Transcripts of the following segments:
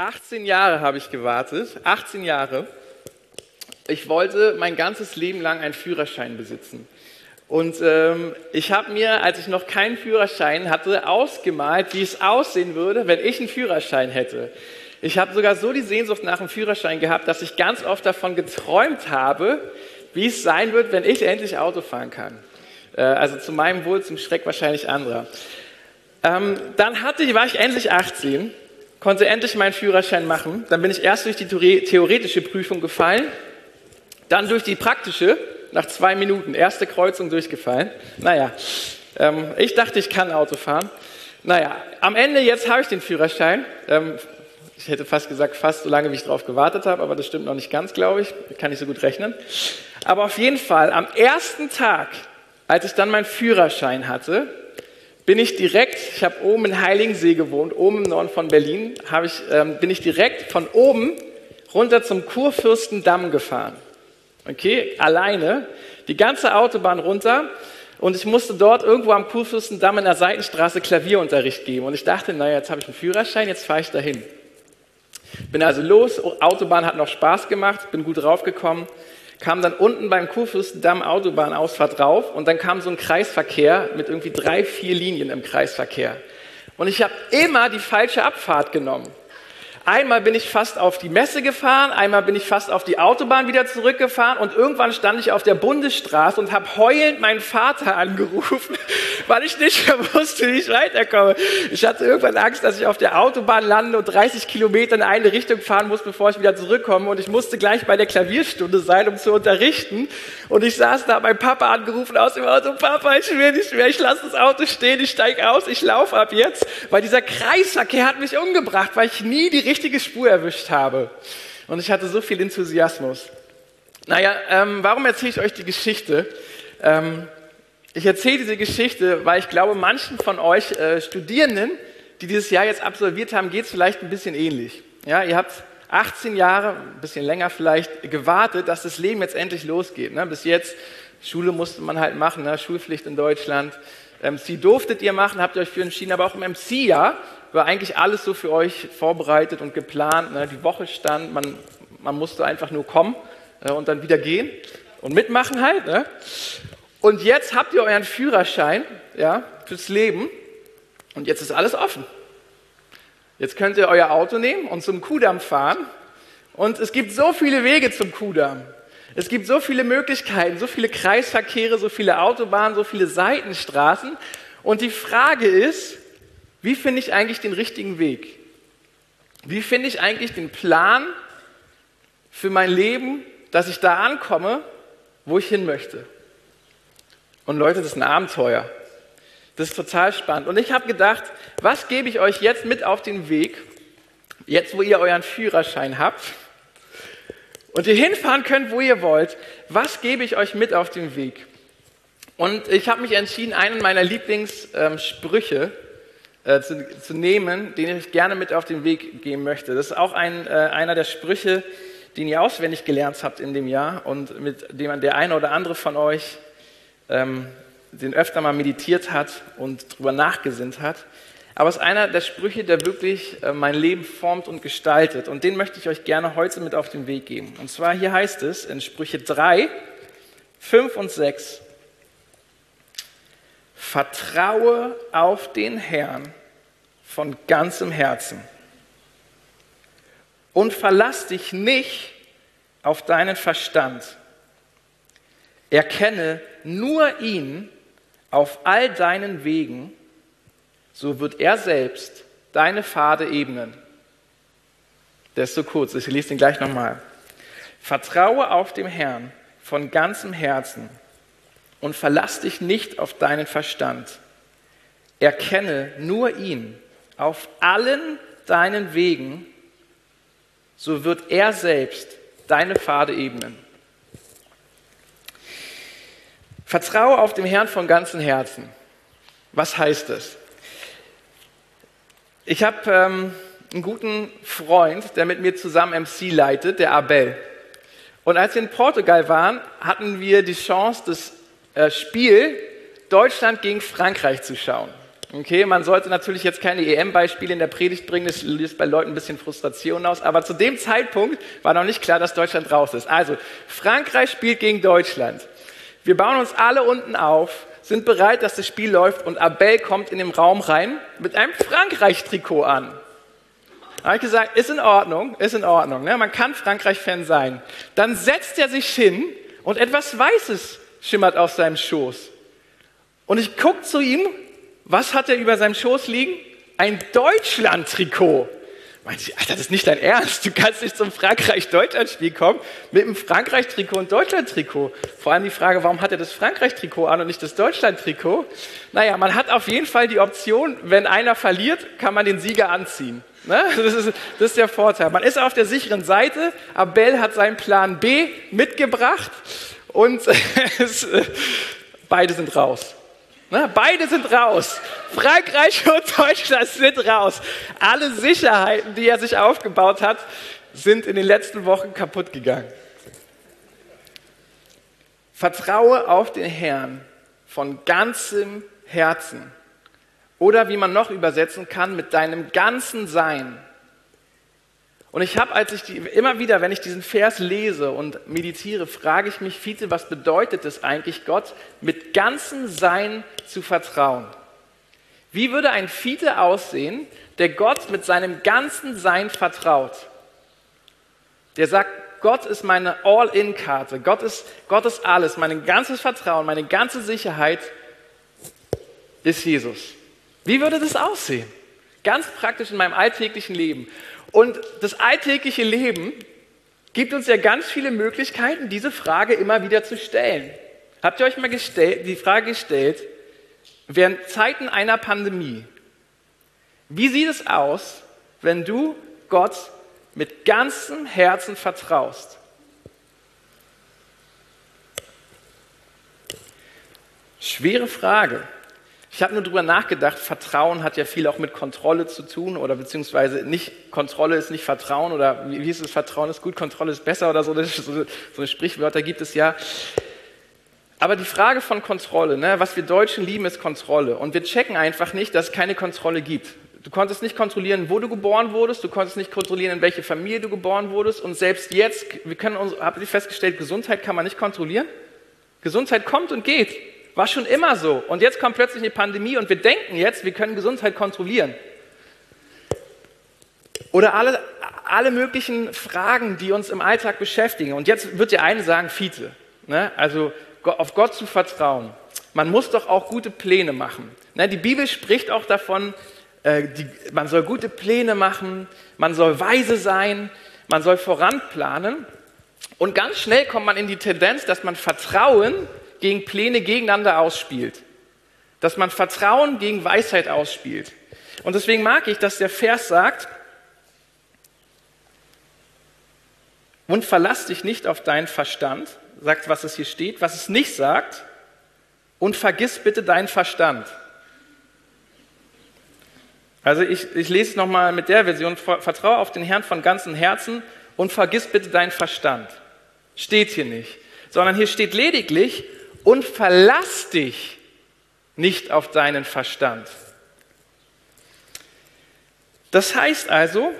18 Jahre habe ich gewartet, 18 Jahre. Ich wollte mein ganzes Leben lang einen Führerschein besitzen. Und ähm, ich habe mir, als ich noch keinen Führerschein hatte, ausgemalt, wie es aussehen würde, wenn ich einen Führerschein hätte. Ich habe sogar so die Sehnsucht nach einem Führerschein gehabt, dass ich ganz oft davon geträumt habe, wie es sein wird, wenn ich endlich Auto fahren kann. Äh, also zu meinem Wohl, zum Schreck wahrscheinlich anderer. Ähm, dann hatte, war ich endlich 18 konnte endlich meinen Führerschein machen. Dann bin ich erst durch die theoretische Prüfung gefallen, dann durch die praktische, nach zwei Minuten, erste Kreuzung durchgefallen. Naja, ähm, ich dachte, ich kann Auto fahren. Naja, am Ende jetzt habe ich den Führerschein. Ähm, ich hätte fast gesagt, fast so lange, wie ich darauf gewartet habe, aber das stimmt noch nicht ganz, glaube ich. Ich kann nicht so gut rechnen. Aber auf jeden Fall, am ersten Tag, als ich dann meinen Führerschein hatte, bin ich direkt, ich habe oben in Heiligensee gewohnt, oben im Norden von Berlin, ich, ähm, bin ich direkt von oben runter zum Kurfürstendamm gefahren. Okay, alleine, die ganze Autobahn runter und ich musste dort irgendwo am Kurfürstendamm in der Seitenstraße Klavierunterricht geben. Und ich dachte, naja, jetzt habe ich einen Führerschein, jetzt fahre ich dahin. Bin also los, Autobahn hat noch Spaß gemacht, bin gut raufgekommen kam dann unten beim Kurfürstendamm Autobahnausfahrt drauf und dann kam so ein Kreisverkehr mit irgendwie drei, vier Linien im Kreisverkehr. Und ich habe immer die falsche Abfahrt genommen. Einmal bin ich fast auf die Messe gefahren, einmal bin ich fast auf die Autobahn wieder zurückgefahren und irgendwann stand ich auf der Bundesstraße und habe heulend meinen Vater angerufen, weil ich nicht mehr wusste, wie ich weiterkomme. Ich hatte irgendwann Angst, dass ich auf der Autobahn lande und 30 Kilometer in eine Richtung fahren muss, bevor ich wieder zurückkomme. Und ich musste gleich bei der Klavierstunde sein, um zu unterrichten. Und ich saß da, mein Papa angerufen aus dem Auto, Papa, ich will nicht mehr, ich lasse das Auto stehen, ich steige aus, ich laufe ab jetzt, weil dieser Kreisverkehr hat mich umgebracht, weil ich nie die richtige Spur erwischt habe. Und ich hatte so viel Enthusiasmus. Naja, ähm, warum erzähle ich euch die Geschichte? Ähm, ich erzähle diese Geschichte, weil ich glaube, manchen von euch äh, Studierenden, die dieses Jahr jetzt absolviert haben, geht es vielleicht ein bisschen ähnlich. Ja, ihr habt 18 Jahre, ein bisschen länger vielleicht, gewartet, dass das Leben jetzt endlich losgeht. Ne? Bis jetzt, Schule musste man halt machen, ne? Schulpflicht in Deutschland. MC durftet ihr machen, habt ihr euch für entschieden, aber auch im MC-Jahr war eigentlich alles so für euch vorbereitet und geplant. Ne? Die Woche stand, man, man musste einfach nur kommen äh, und dann wieder gehen und mitmachen halt. Ne? Und jetzt habt ihr euren Führerschein ja, fürs Leben und jetzt ist alles offen. Jetzt könnt ihr euer Auto nehmen und zum Kudamm fahren. Und es gibt so viele Wege zum Kudamm. Es gibt so viele Möglichkeiten, so viele Kreisverkehre, so viele Autobahnen, so viele Seitenstraßen. Und die Frage ist, wie finde ich eigentlich den richtigen Weg? Wie finde ich eigentlich den Plan für mein Leben, dass ich da ankomme, wo ich hin möchte? Und Leute, das ist ein Abenteuer. Das ist total spannend. Und ich habe gedacht, was gebe ich euch jetzt mit auf den Weg, jetzt wo ihr euren Führerschein habt und ihr hinfahren könnt, wo ihr wollt, was gebe ich euch mit auf den Weg? Und ich habe mich entschieden, einen meiner Lieblingssprüche äh, zu, zu, nehmen, den ich gerne mit auf den Weg geben möchte. Das ist auch ein, äh, einer der Sprüche, den ihr auswendig gelernt habt in dem Jahr und mit dem der eine oder andere von euch ähm, den öfter mal meditiert hat und darüber nachgesinnt hat. Aber es ist einer der Sprüche, der wirklich äh, mein Leben formt und gestaltet. Und den möchte ich euch gerne heute mit auf den Weg geben. Und zwar hier heißt es in Sprüche 3, 5 und 6. Vertraue auf den Herrn von ganzem Herzen und verlass dich nicht auf deinen Verstand. Erkenne nur ihn auf all deinen Wegen, so wird er selbst deine Pfade ebnen. Der ist so kurz, ich lese den gleich nochmal. Vertraue auf den Herrn von ganzem Herzen und verlass dich nicht auf deinen Verstand. Erkenne nur ihn auf allen deinen Wegen, so wird er selbst deine Pfade ebnen. Vertraue auf den Herrn von ganzem Herzen. Was heißt das? Ich habe ähm, einen guten Freund, der mit mir zusammen MC leitet, der Abel. Und als wir in Portugal waren, hatten wir die Chance, das Spiel Deutschland gegen Frankreich zu schauen. Okay, man sollte natürlich jetzt keine EM-Beispiele in der Predigt bringen, das löst bei Leuten ein bisschen Frustration aus, aber zu dem Zeitpunkt war noch nicht klar, dass Deutschland raus ist. Also, Frankreich spielt gegen Deutschland. Wir bauen uns alle unten auf, sind bereit, dass das Spiel läuft und Abel kommt in den Raum rein mit einem Frankreich-Trikot an. Da habe ich gesagt, ist in Ordnung, ist in Ordnung, ne? man kann Frankreich-Fan sein. Dann setzt er sich hin und etwas Weißes schimmert aus seinem Schoß. Und ich gucke zu ihm was hat er über seinem Schoß liegen? Ein Deutschland-Trikot. Meinte ich, Alter, das ist nicht dein Ernst. Du kannst nicht zum Frankreich-Deutschland-Spiel kommen mit einem Frankreich-Trikot und Deutschland-Trikot. Vor allem die Frage, warum hat er das Frankreich-Trikot an und nicht das Deutschland-Trikot? Naja, man hat auf jeden Fall die Option, wenn einer verliert, kann man den Sieger anziehen. Ne? Das, ist, das ist der Vorteil. Man ist auf der sicheren Seite. Abel hat seinen Plan B mitgebracht und beide sind raus. Ne, beide sind raus. Frankreich und Deutschland sind raus. Alle Sicherheiten, die er sich aufgebaut hat, sind in den letzten Wochen kaputt gegangen. Vertraue auf den Herrn von ganzem Herzen. Oder wie man noch übersetzen kann, mit deinem ganzen Sein. Und ich habe, als ich die, immer wieder, wenn ich diesen Vers lese und meditiere, frage ich mich, Fiete, was bedeutet es eigentlich, Gott mit ganzem Sein zu vertrauen? Wie würde ein Fiete aussehen, der Gott mit seinem ganzen Sein vertraut? Der sagt, Gott ist meine All-In-Karte, Gott ist, Gott ist alles, mein ganzes Vertrauen, meine ganze Sicherheit ist Jesus. Wie würde das aussehen? Ganz praktisch in meinem alltäglichen Leben. Und das alltägliche Leben gibt uns ja ganz viele Möglichkeiten, diese Frage immer wieder zu stellen. Habt ihr euch mal gestellt, die Frage gestellt, während Zeiten einer Pandemie, wie sieht es aus, wenn du Gott mit ganzem Herzen vertraust? Schwere Frage. Ich habe nur darüber nachgedacht, Vertrauen hat ja viel auch mit Kontrolle zu tun oder beziehungsweise nicht, Kontrolle ist nicht Vertrauen oder wie, ist es, Vertrauen ist gut, Kontrolle ist besser oder so, so, so eine Sprichwörter gibt es ja. Aber die Frage von Kontrolle, ne, was wir Deutschen lieben, ist Kontrolle. Und wir checken einfach nicht, dass es keine Kontrolle gibt. Du konntest nicht kontrollieren, wo du geboren wurdest, du konntest nicht kontrollieren, in welche Familie du geboren wurdest. Und selbst jetzt, wir können uns, habt ihr festgestellt, Gesundheit kann man nicht kontrollieren? Gesundheit kommt und geht. War schon immer so. Und jetzt kommt plötzlich eine Pandemie und wir denken jetzt, wir können Gesundheit kontrollieren. Oder alle, alle möglichen Fragen, die uns im Alltag beschäftigen. Und jetzt wird der eine sagen, Fiete. Ne? Also auf Gott zu vertrauen. Man muss doch auch gute Pläne machen. Ne? Die Bibel spricht auch davon, äh, die, man soll gute Pläne machen, man soll weise sein, man soll voranplanen. Und ganz schnell kommt man in die Tendenz, dass man Vertrauen gegen Pläne gegeneinander ausspielt. Dass man Vertrauen gegen Weisheit ausspielt. Und deswegen mag ich, dass der Vers sagt, und verlass dich nicht auf deinen Verstand, sagt, was es hier steht, was es nicht sagt, und vergiss bitte deinen Verstand. Also ich, ich lese es nochmal mit der Version, vertraue auf den Herrn von ganzem Herzen und vergiss bitte deinen Verstand. Steht hier nicht, sondern hier steht lediglich, und verlass dich nicht auf deinen Verstand. Das heißt also,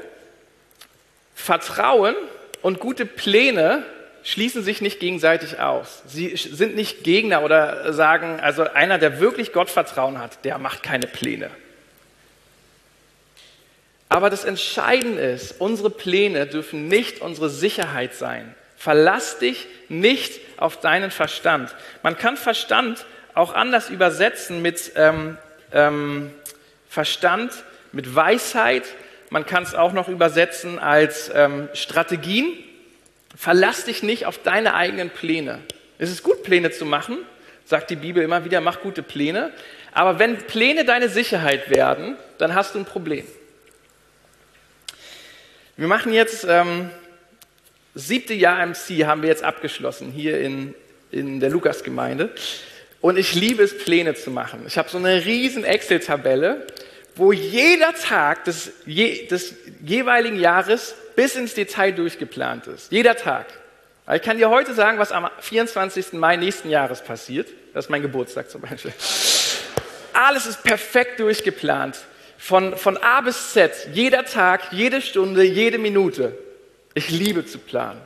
Vertrauen und gute Pläne schließen sich nicht gegenseitig aus. Sie sind nicht Gegner oder sagen, also einer, der wirklich Gottvertrauen hat, der macht keine Pläne. Aber das Entscheidende ist, unsere Pläne dürfen nicht unsere Sicherheit sein. Verlass dich nicht auf deinen Verstand. Man kann Verstand auch anders übersetzen mit ähm, ähm, Verstand, mit Weisheit. Man kann es auch noch übersetzen als ähm, Strategien. Verlass dich nicht auf deine eigenen Pläne. Es ist gut, Pläne zu machen, sagt die Bibel immer wieder, mach gute Pläne. Aber wenn Pläne deine Sicherheit werden, dann hast du ein Problem. Wir machen jetzt ähm, siebte Jahr MC haben wir jetzt abgeschlossen hier in, in der Lukasgemeinde. Und ich liebe es, Pläne zu machen. Ich habe so eine riesen Excel-Tabelle, wo jeder Tag des, je, des jeweiligen Jahres bis ins Detail durchgeplant ist. Jeder Tag. Ich kann dir heute sagen, was am 24. Mai nächsten Jahres passiert. Das ist mein Geburtstag zum Beispiel. Alles ist perfekt durchgeplant. Von, von A bis Z, jeder Tag, jede Stunde, jede Minute. Ich liebe zu planen.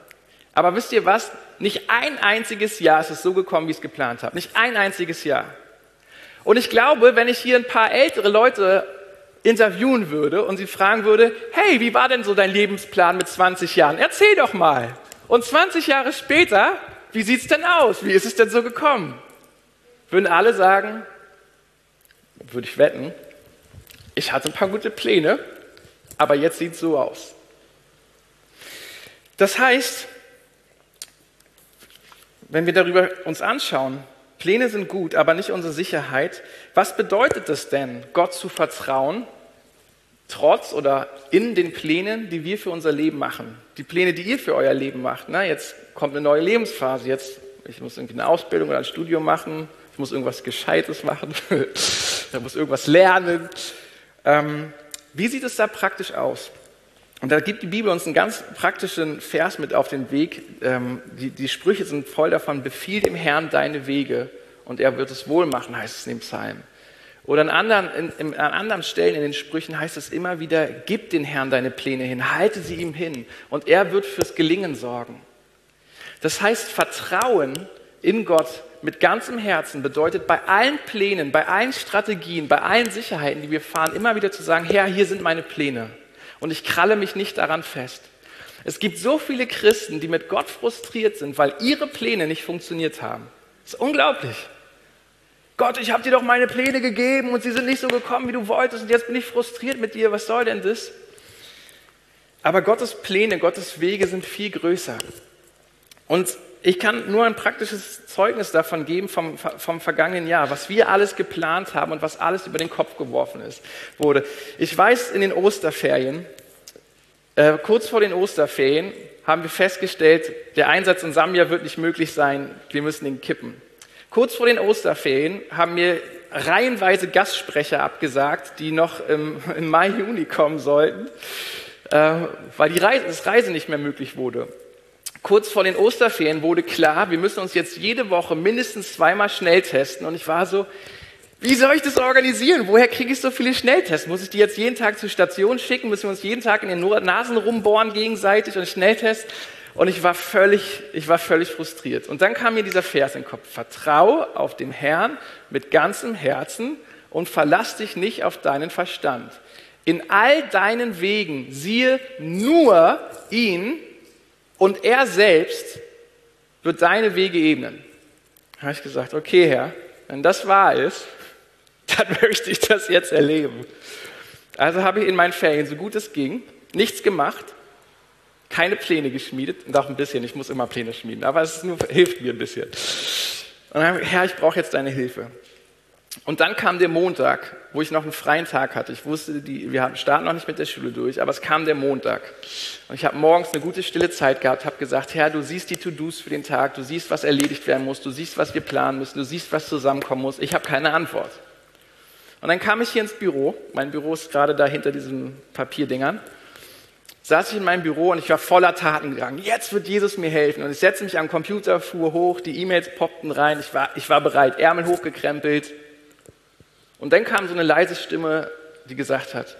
Aber wisst ihr was? Nicht ein einziges Jahr ist es so gekommen, wie ich es geplant habe. Nicht ein einziges Jahr. Und ich glaube, wenn ich hier ein paar ältere Leute interviewen würde und sie fragen würde, hey, wie war denn so dein Lebensplan mit 20 Jahren? Erzähl doch mal. Und 20 Jahre später, wie sieht es denn aus? Wie ist es denn so gekommen? Würden alle sagen, würde ich wetten, ich hatte ein paar gute Pläne, aber jetzt sieht es so aus. Das heißt, wenn wir darüber uns anschauen, Pläne sind gut, aber nicht unsere Sicherheit. Was bedeutet es denn, Gott zu vertrauen, trotz oder in den Plänen, die wir für unser Leben machen? Die Pläne, die ihr für euer Leben macht. Na, jetzt kommt eine neue Lebensphase. Jetzt, ich muss irgendwie eine Ausbildung oder ein Studium machen. Ich muss irgendwas Gescheites machen. ich muss irgendwas lernen. Ähm, wie sieht es da praktisch aus? Und da gibt die Bibel uns einen ganz praktischen Vers mit auf den Weg. Ähm, die, die, Sprüche sind voll davon, befiehl dem Herrn deine Wege und er wird es wohl machen, heißt es in dem Psalm. Oder an anderen, in, in, an anderen Stellen in den Sprüchen heißt es immer wieder, gib den Herrn deine Pläne hin, halte sie ihm hin und er wird fürs Gelingen sorgen. Das heißt, Vertrauen in Gott mit ganzem Herzen bedeutet bei allen Plänen, bei allen Strategien, bei allen Sicherheiten, die wir fahren, immer wieder zu sagen, Herr, hier sind meine Pläne und ich kralle mich nicht daran fest. Es gibt so viele Christen, die mit Gott frustriert sind, weil ihre Pläne nicht funktioniert haben. Das ist unglaublich. Gott, ich habe dir doch meine Pläne gegeben und sie sind nicht so gekommen, wie du wolltest und jetzt bin ich frustriert mit dir. Was soll denn das? Aber Gottes Pläne, Gottes Wege sind viel größer. Und ich kann nur ein praktisches Zeugnis davon geben vom, vom vergangenen Jahr, was wir alles geplant haben und was alles über den Kopf geworfen ist, wurde. Ich weiß, in den Osterferien, äh, kurz vor den Osterferien, haben wir festgestellt, der Einsatz in Sambia wird nicht möglich sein, wir müssen ihn kippen. Kurz vor den Osterferien haben mir reihenweise Gastsprecher abgesagt, die noch im, im Mai, Juni kommen sollten, äh, weil die Reise, das Reise nicht mehr möglich wurde kurz vor den Osterferien wurde klar, wir müssen uns jetzt jede Woche mindestens zweimal schnell testen. Und ich war so, wie soll ich das organisieren? Woher kriege ich so viele Schnelltests? Muss ich die jetzt jeden Tag zur Station schicken? Müssen wir uns jeden Tag in den Nasen rumbohren gegenseitig und Schnelltests? Und ich war völlig, ich war völlig frustriert. Und dann kam mir dieser Vers in den Kopf. Vertraue auf den Herrn mit ganzem Herzen und verlass dich nicht auf deinen Verstand. In all deinen Wegen siehe nur ihn und er selbst wird deine Wege ebnen. Da habe ich gesagt, okay Herr, wenn das wahr ist, dann möchte ich das jetzt erleben. Also habe ich in meinen Ferien, so gut es ging, nichts gemacht, keine Pläne geschmiedet, doch ein bisschen, ich muss immer Pläne schmieden, aber es nur, hilft mir ein bisschen. Und dann habe ich, Herr, ich brauche jetzt deine Hilfe. Und dann kam der Montag, wo ich noch einen freien Tag hatte. Ich wusste, die, wir starten noch nicht mit der Schule durch, aber es kam der Montag. Und ich habe morgens eine gute stille Zeit gehabt, habe gesagt, Herr, du siehst die To-Dos für den Tag, du siehst, was erledigt werden muss, du siehst, was wir planen müssen, du siehst, was zusammenkommen muss. Ich habe keine Antwort. Und dann kam ich hier ins Büro, mein Büro ist gerade da hinter diesen Papierdingern, saß ich in meinem Büro und ich war voller Taten gegangen. Jetzt wird Jesus mir helfen. Und ich setzte mich am Computer, fuhr hoch, die E-Mails poppten rein, ich war, ich war bereit, Ärmel hochgekrempelt, und dann kam so eine leise Stimme, die gesagt hat,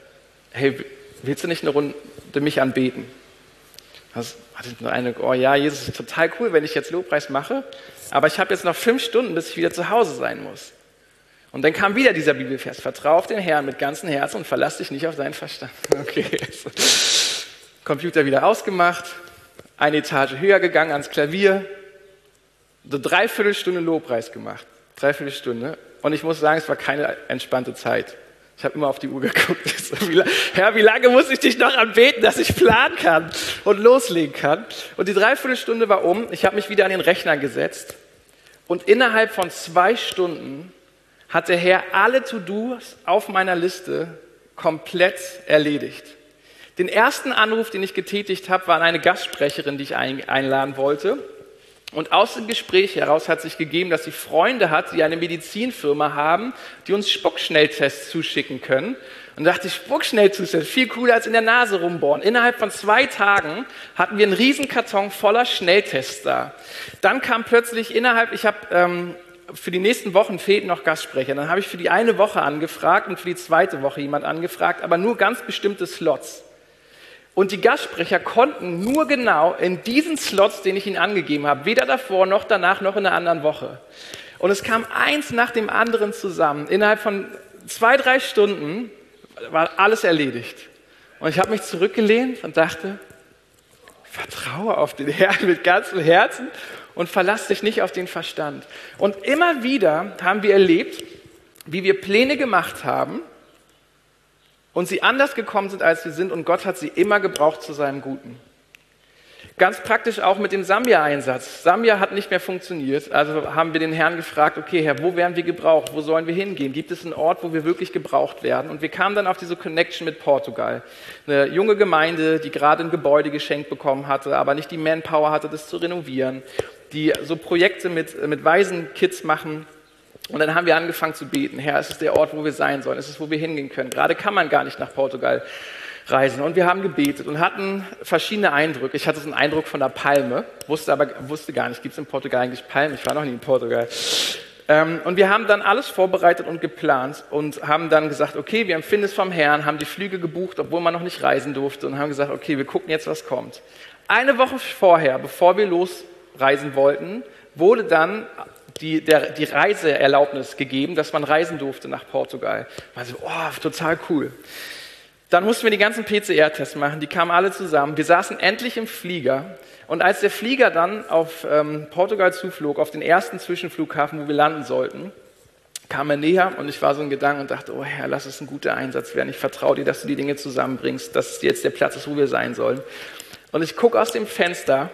hey, willst du nicht eine Runde mich anbeten? Das hatte ich nur eine, oh ja, Jesus ist total cool, wenn ich jetzt Lobpreis mache, aber ich habe jetzt noch fünf Stunden, bis ich wieder zu Hause sein muss. Und dann kam wieder dieser Bibelvers, vertrau auf den Herrn mit ganzem Herzen und verlass dich nicht auf seinen Verstand. Okay, Computer wieder ausgemacht, eine Etage höher gegangen ans Klavier, so dreiviertel Stunde Lobpreis gemacht, dreiviertel Stunde und ich muss sagen, es war keine entspannte Zeit. Ich habe immer auf die Uhr geguckt. Herr, wie lange muss ich dich noch anbeten, dass ich planen kann und loslegen kann? Und die Dreiviertelstunde war um. Ich habe mich wieder an den Rechner gesetzt. Und innerhalb von zwei Stunden hat der Herr alle To-Dos auf meiner Liste komplett erledigt. Den ersten Anruf, den ich getätigt habe, war an eine Gastsprecherin, die ich einladen wollte. Und aus dem Gespräch heraus hat sich gegeben, dass sie Freunde hat, die eine Medizinfirma haben, die uns Spuckschnelltests zuschicken können. Und dachte ich, Spuckschnelltests, viel cooler als in der Nase rumbohren. Innerhalb von zwei Tagen hatten wir einen Riesenkarton voller Schnelltests da. Dann kam plötzlich innerhalb, ich habe ähm, für die nächsten Wochen fehlten noch Gastsprecher. Dann habe ich für die eine Woche angefragt und für die zweite Woche jemand angefragt, aber nur ganz bestimmte Slots. Und die Gastsprecher konnten nur genau in diesen Slots, den ich ihnen angegeben habe, weder davor noch danach noch in einer anderen Woche. Und es kam eins nach dem anderen zusammen. Innerhalb von zwei, drei Stunden war alles erledigt. Und ich habe mich zurückgelehnt und dachte, vertraue auf den Herrn mit ganzem Herzen und verlass dich nicht auf den Verstand. Und immer wieder haben wir erlebt, wie wir Pläne gemacht haben und sie anders gekommen sind, als sie sind und Gott hat sie immer gebraucht zu seinem Guten. Ganz praktisch auch mit dem Sambia-Einsatz. Sambia hat nicht mehr funktioniert, also haben wir den Herrn gefragt, okay Herr, wo werden wir gebraucht? Wo sollen wir hingehen? Gibt es einen Ort, wo wir wirklich gebraucht werden? Und wir kamen dann auf diese Connection mit Portugal. Eine junge Gemeinde, die gerade ein Gebäude geschenkt bekommen hatte, aber nicht die Manpower hatte, das zu renovieren, die so Projekte mit, mit Waisenkids machen. Und dann haben wir angefangen zu beten, Herr, es ist der Ort, wo wir sein sollen, es ist, wo wir hingehen können. Gerade kann man gar nicht nach Portugal reisen. Und wir haben gebetet und hatten verschiedene Eindrücke. Ich hatte so einen Eindruck von der Palme, wusste aber wusste gar nicht, gibt es in Portugal eigentlich Palmen? Ich war noch nie in Portugal. Ähm, und wir haben dann alles vorbereitet und geplant und haben dann gesagt, okay, wir empfinden es vom Herrn, haben die Flüge gebucht, obwohl man noch nicht reisen durfte und haben gesagt, okay, wir gucken jetzt, was kommt. Eine Woche vorher, bevor wir losreisen wollten, wurde dann die, der, die Reiseerlaubnis gegeben, dass man reisen durfte nach Portugal. War so, oh, total cool. Dann mussten wir die ganzen PCR-Tests machen, die kamen alle zusammen. Wir saßen endlich im Flieger und als der Flieger dann auf ähm, Portugal zuflog, auf den ersten Zwischenflughafen, wo wir landen sollten, kam er näher und ich war so in Gedanken und dachte, oh Herr, lass es ein guter Einsatz werden. Ich vertraue dir, dass du die Dinge zusammenbringst, dass jetzt der Platz ist, wo wir sein sollen. Und ich gucke aus dem Fenster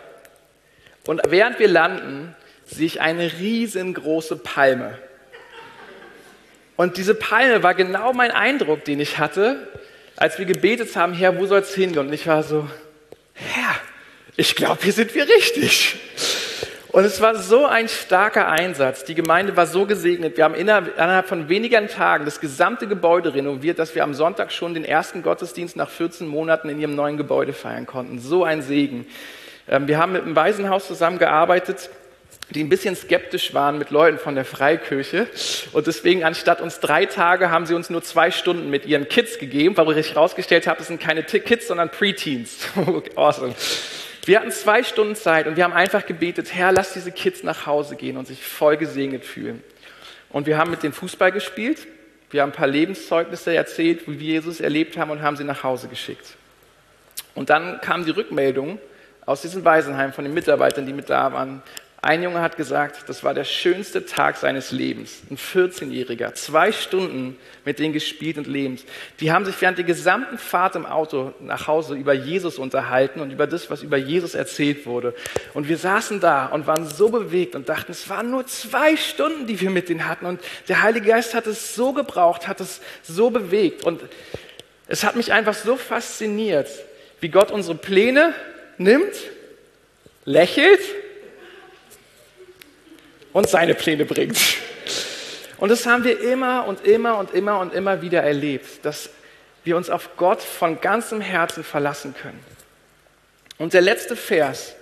und während wir landen, sehe ich eine riesengroße Palme. Und diese Palme war genau mein Eindruck, den ich hatte, als wir gebetet haben, Herr, wo soll es hingehen? Und ich war so, Herr, ich glaube, hier sind wir richtig. Und es war so ein starker Einsatz. Die Gemeinde war so gesegnet. Wir haben innerhalb von wenigen Tagen das gesamte Gebäude renoviert, dass wir am Sonntag schon den ersten Gottesdienst nach 14 Monaten in ihrem neuen Gebäude feiern konnten. So ein Segen. Ähm, wir haben mit dem Waisenhaus zusammengearbeitet die ein bisschen skeptisch waren mit Leuten von der Freikirche. Und deswegen, anstatt uns drei Tage, haben sie uns nur zwei Stunden mit ihren Kids gegeben, weil ich herausgestellt habe, es sind keine Kids, sondern Preteens. awesome. Wir hatten zwei Stunden Zeit und wir haben einfach gebetet, Herr, lass diese Kids nach Hause gehen und sich voll gesegnet fühlen. Und wir haben mit den Fußball gespielt. Wir haben ein paar Lebenszeugnisse erzählt, wie wir Jesus erlebt haben und haben sie nach Hause geschickt. Und dann kam die Rückmeldung aus diesem Waisenheim von den Mitarbeitern, die mit da waren. Ein Junge hat gesagt, das war der schönste Tag seines Lebens. Ein 14-Jähriger, zwei Stunden mit denen gespielt und lebens. Die haben sich während der gesamten Fahrt im Auto nach Hause über Jesus unterhalten und über das, was über Jesus erzählt wurde. Und wir saßen da und waren so bewegt und dachten, es waren nur zwei Stunden, die wir mit denen hatten. Und der Heilige Geist hat es so gebraucht, hat es so bewegt. Und es hat mich einfach so fasziniert, wie Gott unsere Pläne nimmt, lächelt und seine Pläne bringt. Und das haben wir immer und immer und immer und immer wieder erlebt, dass wir uns auf Gott von ganzem Herzen verlassen können. Und der letzte Vers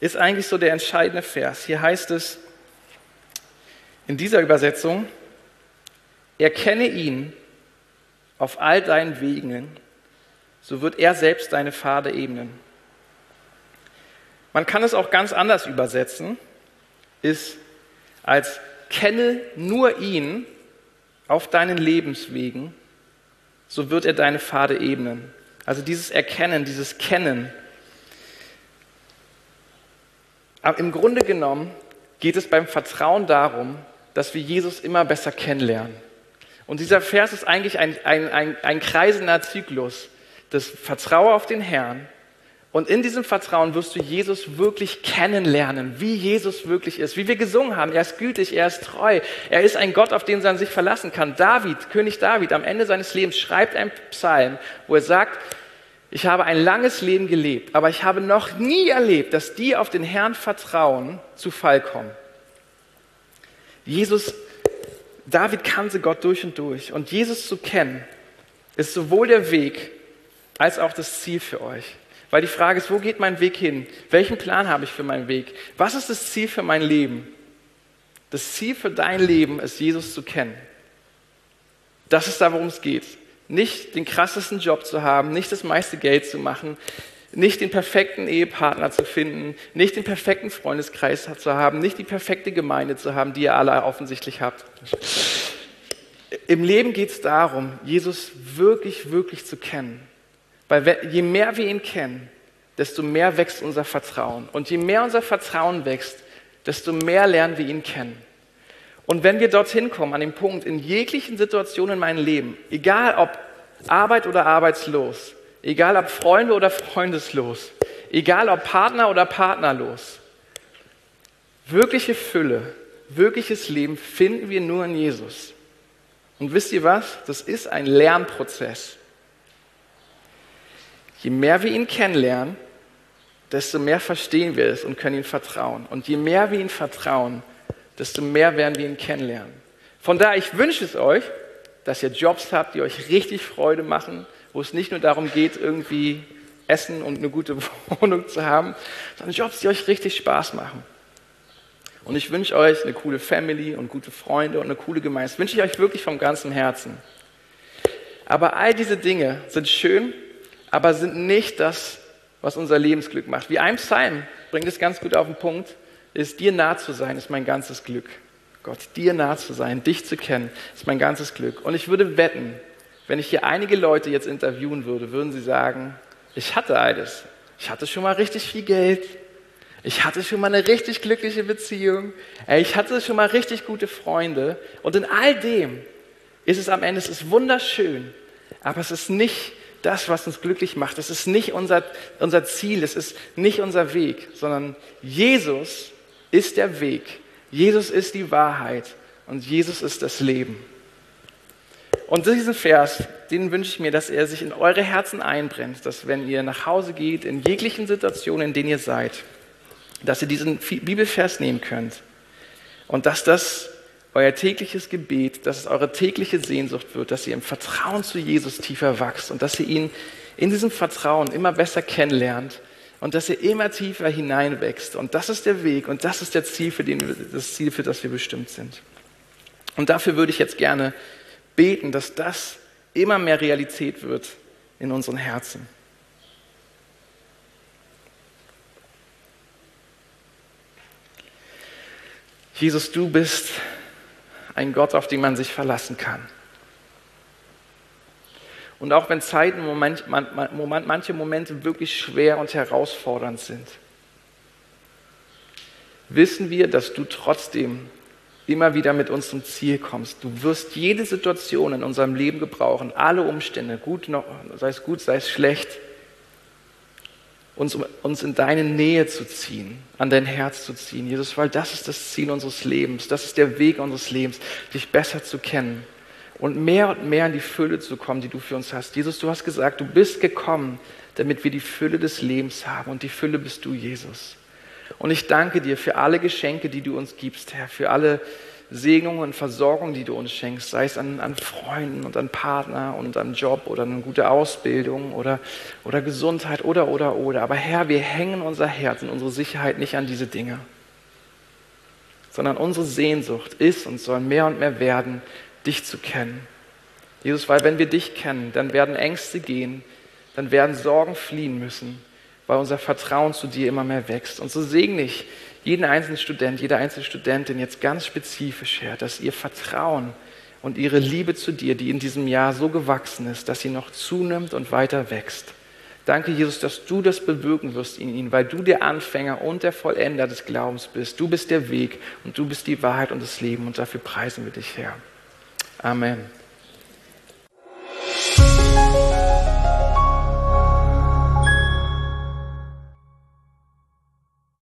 ist eigentlich so der entscheidende Vers. Hier heißt es in dieser Übersetzung, erkenne ihn auf all deinen Wegen, so wird er selbst deine Pfade ebnen. Man kann es auch ganz anders übersetzen, ist als kenne nur ihn auf deinen Lebenswegen, so wird er deine Pfade ebnen. Also dieses Erkennen, dieses Kennen. Aber im Grunde genommen geht es beim Vertrauen darum, dass wir Jesus immer besser kennenlernen. Und dieser Vers ist eigentlich ein, ein, ein, ein kreisender Zyklus. Das Vertraue auf den Herrn, und in diesem Vertrauen wirst du Jesus wirklich kennenlernen, wie Jesus wirklich ist, wie wir gesungen haben. Er ist gütig, er ist treu, er ist ein Gott, auf den man sich verlassen kann. David, König David, am Ende seines Lebens schreibt ein Psalm, wo er sagt, ich habe ein langes Leben gelebt, aber ich habe noch nie erlebt, dass die auf den Herrn vertrauen, zu Fall kommen. Jesus, David kannte Gott durch und durch. Und Jesus zu kennen, ist sowohl der Weg als auch das Ziel für euch. Weil die Frage ist, wo geht mein Weg hin? Welchen Plan habe ich für meinen Weg? Was ist das Ziel für mein Leben? Das Ziel für dein Leben ist, Jesus zu kennen. Das ist da, worum es geht. Nicht den krassesten Job zu haben, nicht das meiste Geld zu machen, nicht den perfekten Ehepartner zu finden, nicht den perfekten Freundeskreis zu haben, nicht die perfekte Gemeinde zu haben, die ihr alle offensichtlich habt. Im Leben geht es darum, Jesus wirklich, wirklich zu kennen. Weil je mehr wir ihn kennen, desto mehr wächst unser Vertrauen. Und je mehr unser Vertrauen wächst, desto mehr lernen wir ihn kennen. Und wenn wir dorthin kommen, an den Punkt, in jeglichen Situationen in meinem Leben, egal ob Arbeit oder arbeitslos, egal ob Freunde oder freundeslos, egal ob Partner oder partnerlos, wirkliche Fülle, wirkliches Leben finden wir nur in Jesus. Und wisst ihr was? Das ist ein Lernprozess. Je mehr wir ihn kennenlernen, desto mehr verstehen wir es und können ihm vertrauen. Und je mehr wir ihm vertrauen, desto mehr werden wir ihn kennenlernen. Von daher, ich wünsche es euch, dass ihr Jobs habt, die euch richtig Freude machen, wo es nicht nur darum geht, irgendwie Essen und eine gute Wohnung zu haben, sondern Jobs, die euch richtig Spaß machen. Und ich wünsche euch eine coole Family und gute Freunde und eine coole Gemeinde. Das wünsche ich euch wirklich vom ganzen Herzen. Aber all diese Dinge sind schön, aber sind nicht das, was unser Lebensglück macht. Wie ein Psalm bringt es ganz gut auf den Punkt ist, dir nah zu sein, ist mein ganzes Glück. Gott, dir nah zu sein, dich zu kennen, ist mein ganzes Glück. Und ich würde wetten, wenn ich hier einige Leute jetzt interviewen würde, würden sie sagen, ich hatte alles. Ich hatte schon mal richtig viel Geld. Ich hatte schon mal eine richtig glückliche Beziehung. Ich hatte schon mal richtig gute Freunde. Und in all dem ist es am Ende, es ist wunderschön, aber es ist nicht das, was uns glücklich macht. Es ist nicht unser, unser Ziel, es ist nicht unser Weg, sondern Jesus ist der Weg. Jesus ist die Wahrheit und Jesus ist das Leben. Und diesen Vers, den wünsche ich mir, dass er sich in eure Herzen einbrennt, dass wenn ihr nach Hause geht, in jeglichen Situationen, in denen ihr seid, dass ihr diesen Bibelvers nehmen könnt und dass das euer tägliches Gebet, dass es eure tägliche Sehnsucht wird, dass ihr im Vertrauen zu Jesus tiefer wachst und dass ihr ihn in diesem Vertrauen immer besser kennenlernt und dass ihr immer tiefer hineinwächst. Und das ist der Weg und das ist der Ziel, für den das Ziel, für das wir bestimmt sind. Und dafür würde ich jetzt gerne beten, dass das immer mehr Realität wird in unseren Herzen. Jesus, du bist ein Gott, auf den man sich verlassen kann. Und auch wenn Zeiten, Moment, Moment, manche Momente wirklich schwer und herausfordernd sind, wissen wir, dass du trotzdem immer wieder mit uns zum Ziel kommst. Du wirst jede Situation in unserem Leben gebrauchen, alle Umstände, gut sei es gut, sei es schlecht, uns, uns in deine Nähe zu ziehen, an dein Herz zu ziehen, Jesus, weil das ist das Ziel unseres Lebens, das ist der Weg unseres Lebens, dich besser zu kennen und mehr und mehr in die Fülle zu kommen, die du für uns hast. Jesus, du hast gesagt, du bist gekommen, damit wir die Fülle des Lebens haben und die Fülle bist du, Jesus. Und ich danke dir für alle Geschenke, die du uns gibst, Herr, für alle Segnungen und Versorgung, die du uns schenkst, sei es an, an Freunden und an Partner und an Job oder eine gute Ausbildung oder, oder Gesundheit oder, oder, oder. Aber Herr, wir hängen unser Herz und unsere Sicherheit nicht an diese Dinge, sondern unsere Sehnsucht ist und soll mehr und mehr werden, dich zu kennen. Jesus, weil wenn wir dich kennen, dann werden Ängste gehen, dann werden Sorgen fliehen müssen, weil unser Vertrauen zu dir immer mehr wächst. Und so segne ich jeden einzelnen Student, jede einzelne Studentin jetzt ganz spezifisch, Herr, dass ihr Vertrauen und ihre Liebe zu dir, die in diesem Jahr so gewachsen ist, dass sie noch zunimmt und weiter wächst. Danke, Jesus, dass du das bewirken wirst in ihnen, weil du der Anfänger und der Vollender des Glaubens bist. Du bist der Weg und du bist die Wahrheit und das Leben und dafür preisen wir dich, Herr. Amen.